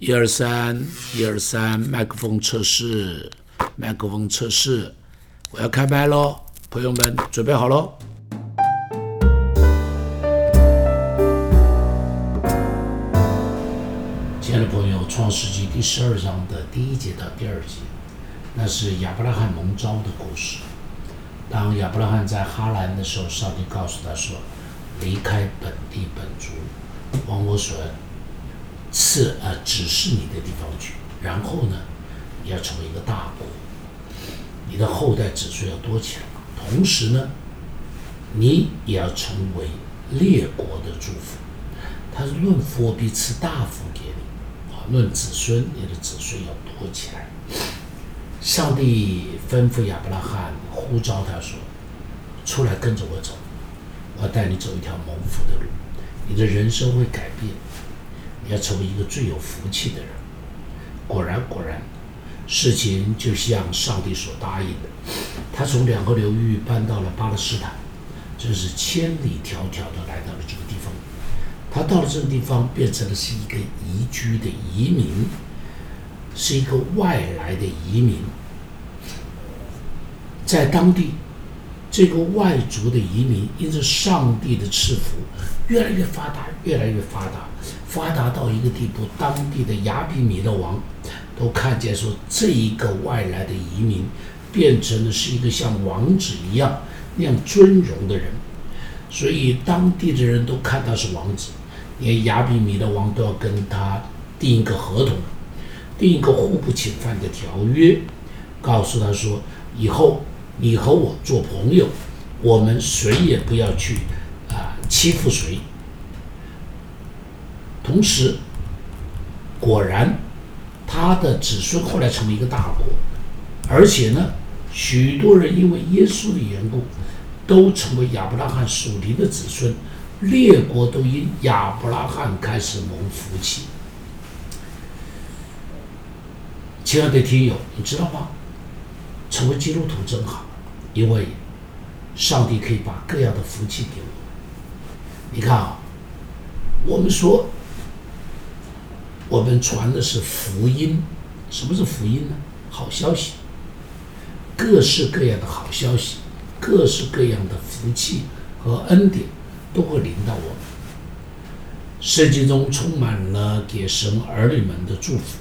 一二三，一二三，麦克风测试，麦克风测试，我要开麦喽，朋友们准备好喽。亲爱的朋友，《创世纪》第十二章的第一节到第二节，那是亚伯拉罕蒙召的故事。当亚伯拉罕在哈兰的时候，上帝告诉他说：“离开本地本族，往我所赐啊指示你的地方去。然后呢，你要成为一个大国，你的后代子孙要多起来。同时呢，你也要成为列国的祝福。他是论佛必赐大福给你啊，论子孙，你的子孙要多起来。上帝吩咐亚伯拉罕，呼召他说：“出来跟着我走，我要带你走一条蒙福的路，你的人生会改变。”要成为一个最有福气的人。果然，果然，事情就像上帝所答应的。他从两河流域搬到了巴勒斯坦，真是千里迢迢的来到了这个地方。他到了这个地方，变成了是一个移居的移民，是一个外来的移民。在当地，这个外族的移民因着上帝的赐福，越来越发达，越来越发达。发达到一个地步，当地的亚比米的王都看见说，这一个外来的移民变成了是一个像王子一样那样尊荣的人，所以当地的人都看他是王子，连亚比米的王都要跟他订一个合同，订一个互不侵犯的条约，告诉他说，以后你和我做朋友，我们谁也不要去啊欺负谁。同时，果然，他的子孙后来成为一个大国，而且呢，许多人因为耶稣的缘故，都成为亚伯拉罕属灵的子孙，列国都因亚伯拉罕开始蒙福气。亲爱的听友，你知道吗？成为基督徒真好，因为上帝可以把各样的福气给我。你看啊，我们说。我们传的是福音，什么是福音呢？好消息，各式各样的好消息，各式各样的福气和恩典都会临到我们。圣经中充满了给神儿女们的祝福。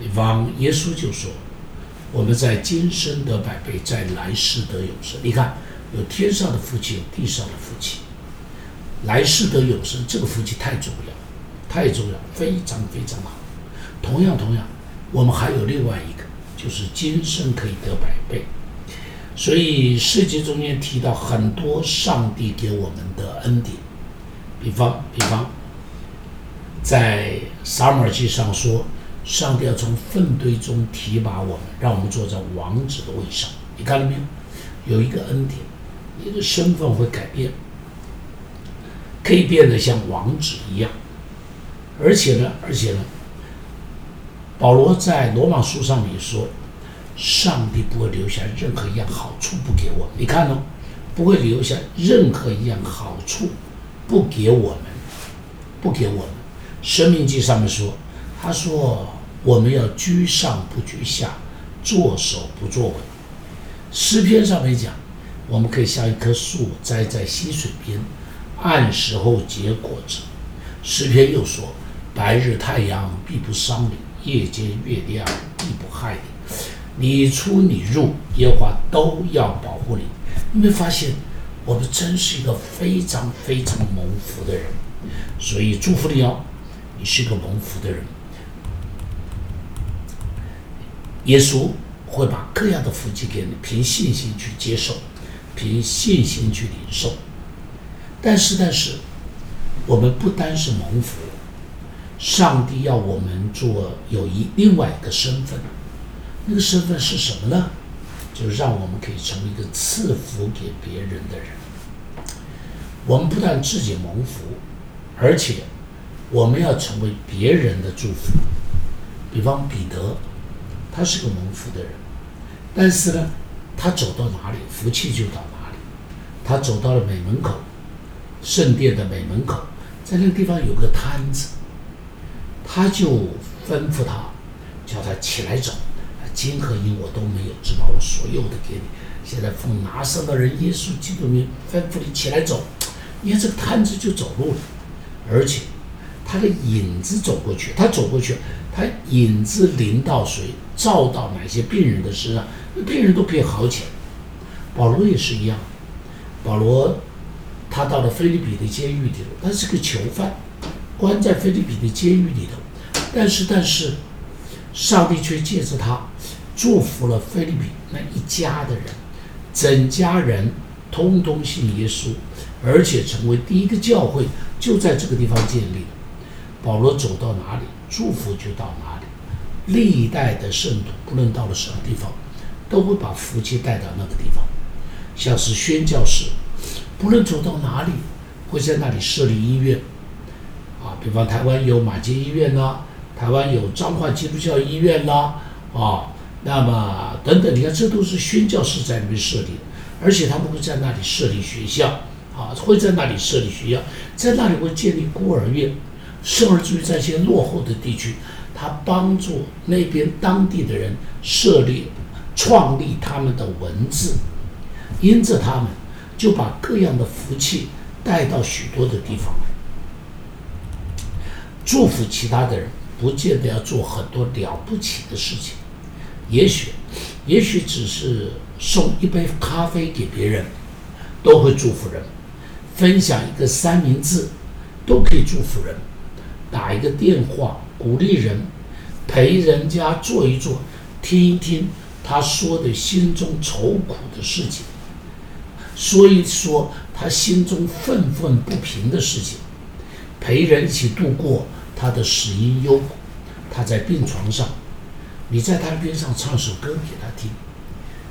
比方，耶稣就说：“我们在今生得百倍，在来世得永生。”你看，有天上的福气，有地上的福气，来世得永生，这个福气太重要。太重要，非常非常好。同样，同样，我们还有另外一个，就是今生可以得百倍。所以，世界中间提到很多上帝给我们的恩典，比方，比方，在撒母耳记上说，上帝要从粪堆中提拔我们，让我们坐在王子的位上。你看到没有？有一个恩典，你的身份会改变，可以变得像王子一样。而且呢，而且呢，保罗在罗马书上面说，上帝不会留下任何一样好处不给我。你看哦，不会留下任何一样好处不给我们，不给我们。生命记上面说，他说我们要居上不居下，坐守不坐稳。诗篇上面讲，我们可以像一棵树栽在溪水边，按时候结果子。诗篇又说。白日太阳必不伤你，夜间月亮必不害你。你出你入，耶和华都要保护你。你没发现，我们真是一个非常非常蒙福的人，所以祝福你哦，你是一个蒙福的人。耶稣会把各样的福气给你，凭信心去接受，凭信心去领受。但是，但是，我们不单是蒙福。上帝要我们做有一另外一个身份，那个身份是什么呢？就是让我们可以成为一个赐福给别人的人。我们不但自己蒙福，而且我们要成为别人的祝福。比方彼得，他是个蒙福的人，但是呢，他走到哪里，福气就到哪里。他走到了美门口，圣殿的美门口，在那个地方有个摊子。他就吩咐他，叫他起来走，金和银我都没有，只把我所有的给你。现在奉拿撒勒人耶稣基督名吩咐你起来走。你看这个摊子就走路了，而且他的影子走过去，他走过去，他影子临到谁，照到哪些病人的身上，那病人都可以好起来。保罗也是一样，保罗他到了菲律比的监狱里，他是个囚犯，关在菲律宾的监狱里头，但是但是，上帝却借着他祝福了菲律宾那一家的人，整家人通通信耶稣。而且成为第一个教会就在这个地方建立。保罗走到哪里，祝福就到哪里。历代的圣徒，不论到了什么地方，都会把福气带到那个地方。像是宣教士，不论走到哪里，会在那里设立医院。比方台湾有马街医院呐，台湾有彰化基督教医院呐，啊，那么等等，你看这都是宣教士在那边设立，而且他们会在那里设立学校。啊，会在那里设立学校，在那里会建立孤儿院，甚至于在一些落后的地区，他帮助那边当地的人设立、创立他们的文字，因着他们就把各样的福气带到许多的地方，祝福其他的人，不见得要做很多了不起的事情，也许，也许只是送一杯咖啡给别人，都会祝福人。分享一个三明治，都可以祝福人；打一个电话鼓励人，陪人家坐一坐，听一听他说的心中愁苦的事情，说一说他心中愤愤不平的事情，陪人一起度过他的死因忧苦。他在病床上，你在他的边上唱首歌给他听，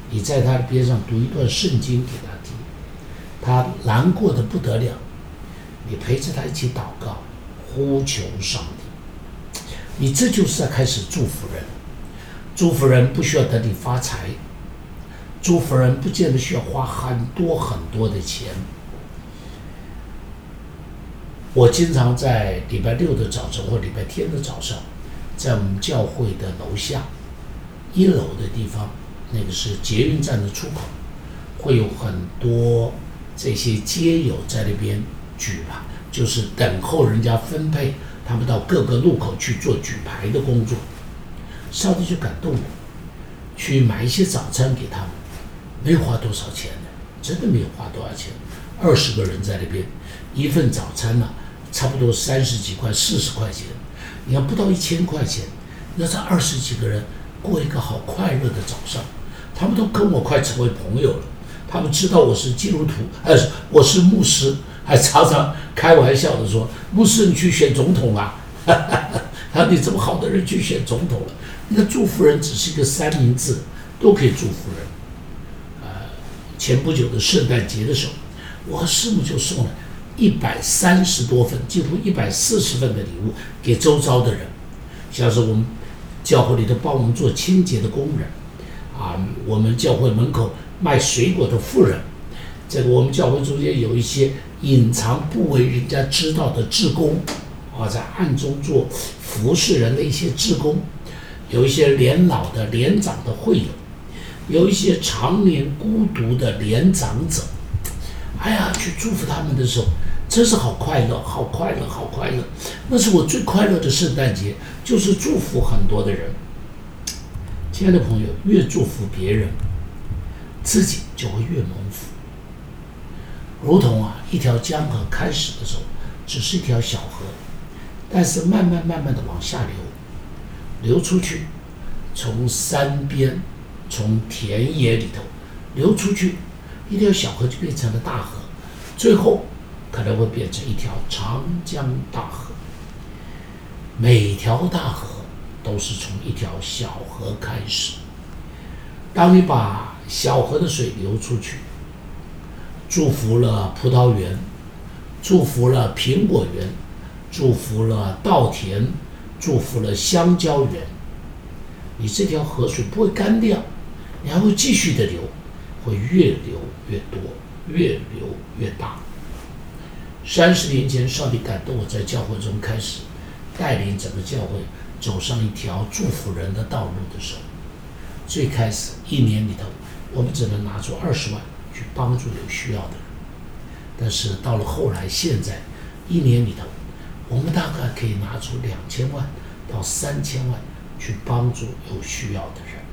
你在他的边上读一段圣经给他听。他难过的不得了，你陪着他一起祷告，呼求上帝，你这就是在开始祝福人。祝福人不需要等你发财，祝福人不见得需要花很多很多的钱。我经常在礼拜六的早晨或礼拜天的早上，在我们教会的楼下一楼的地方，那个是捷运站的出口，会有很多。这些街友在那边举牌，就是等候人家分配，他们到各个路口去做举牌的工作。上帝就感动我，去买一些早餐给他们，没花多少钱的，真的没有花多少钱。二十个人在那边，一份早餐呢，差不多三十几块、四十块钱，你要不到一千块钱，那这二十几个人过一个好快乐的早上，他们都跟我快成为朋友了。他们知道我是基督徒，呃，我是牧师，还常常开玩笑的说：“牧师，你去选总统啊？” 他说：“你这么好的人去选总统了？那祝福人只是一个三明治，都可以祝福人。”呃，前不久的圣诞节的时候，我和师母就送了一百三十多份，几乎一百四十份的礼物给周遭的人，像是我们教会里头帮我们做清洁的工人，啊，我们教会门口。卖水果的妇人，这个我们教会中间有一些隐藏不为人家知道的志工，啊，在暗中做服侍人的一些志工，有一些年老的年长的会友，有一些常年孤独的年长者，哎呀，去祝福他们的时候，真是好快乐，好快乐，好快乐。那是我最快乐的圣诞节，就是祝福很多的人。亲爱的朋友，越祝福别人。自己就会越蒙福，如同啊一条江河开始的时候只是一条小河，但是慢慢慢慢的往下流，流出去，从山边，从田野里头流出去，一条小河就变成了大河，最后可能会变成一条长江大河。每条大河都是从一条小河开始，当你把。小河的水流出去，祝福了葡萄园，祝福了苹果园，祝福了稻田，祝福了香蕉园。你这条河水不会干掉，你还会继续的流，会越流越多，越流越大。三十年前，上帝感动我在教会中开始带领整个教会走上一条祝福人的道路的时候，最开始一年里头，我们只能拿出二十万去帮助有需要的人。但是到了后来，现在一年里头，我们大概可以拿出两千万到三千万去帮助有需要的人。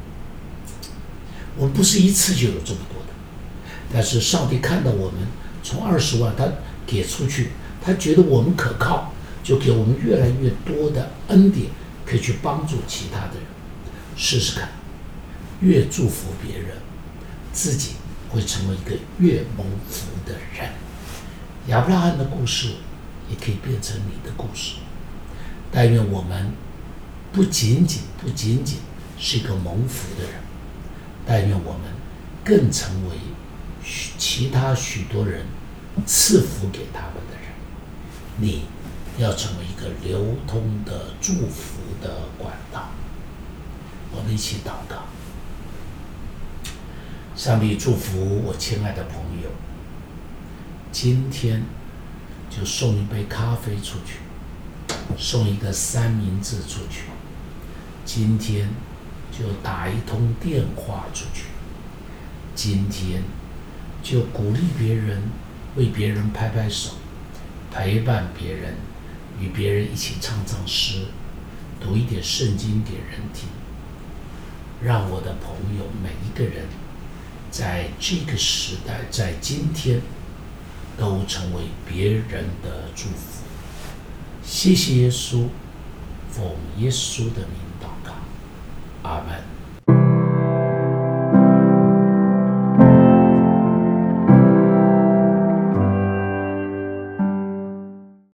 我们不是一次就有这么多的，但是上帝看到我们从二十万他给出去，他觉得我们可靠，就给我们越来越多的恩典，可以去帮助其他的人。试试看，越祝福别人，自己会成为一个越蒙福的人。亚伯拉罕的故事也可以变成你的故事。但愿我们不仅仅不仅仅是一个蒙福的人，但愿我们更成为其他许多人赐福给他们的人。你要成为一个流通的祝福的管道。我们一起祷告。上帝祝福我亲爱的朋友。今天就送一杯咖啡出去，送一个三明治出去。今天就打一通电话出去。今天就鼓励别人，为别人拍拍手，陪伴别人，与别人一起唱唱诗，读一点圣经给人听。让我的朋友每一个人，在这个时代，在今天。都成为别人的祝福。谢谢耶稣，奉耶稣的名祷告，阿门。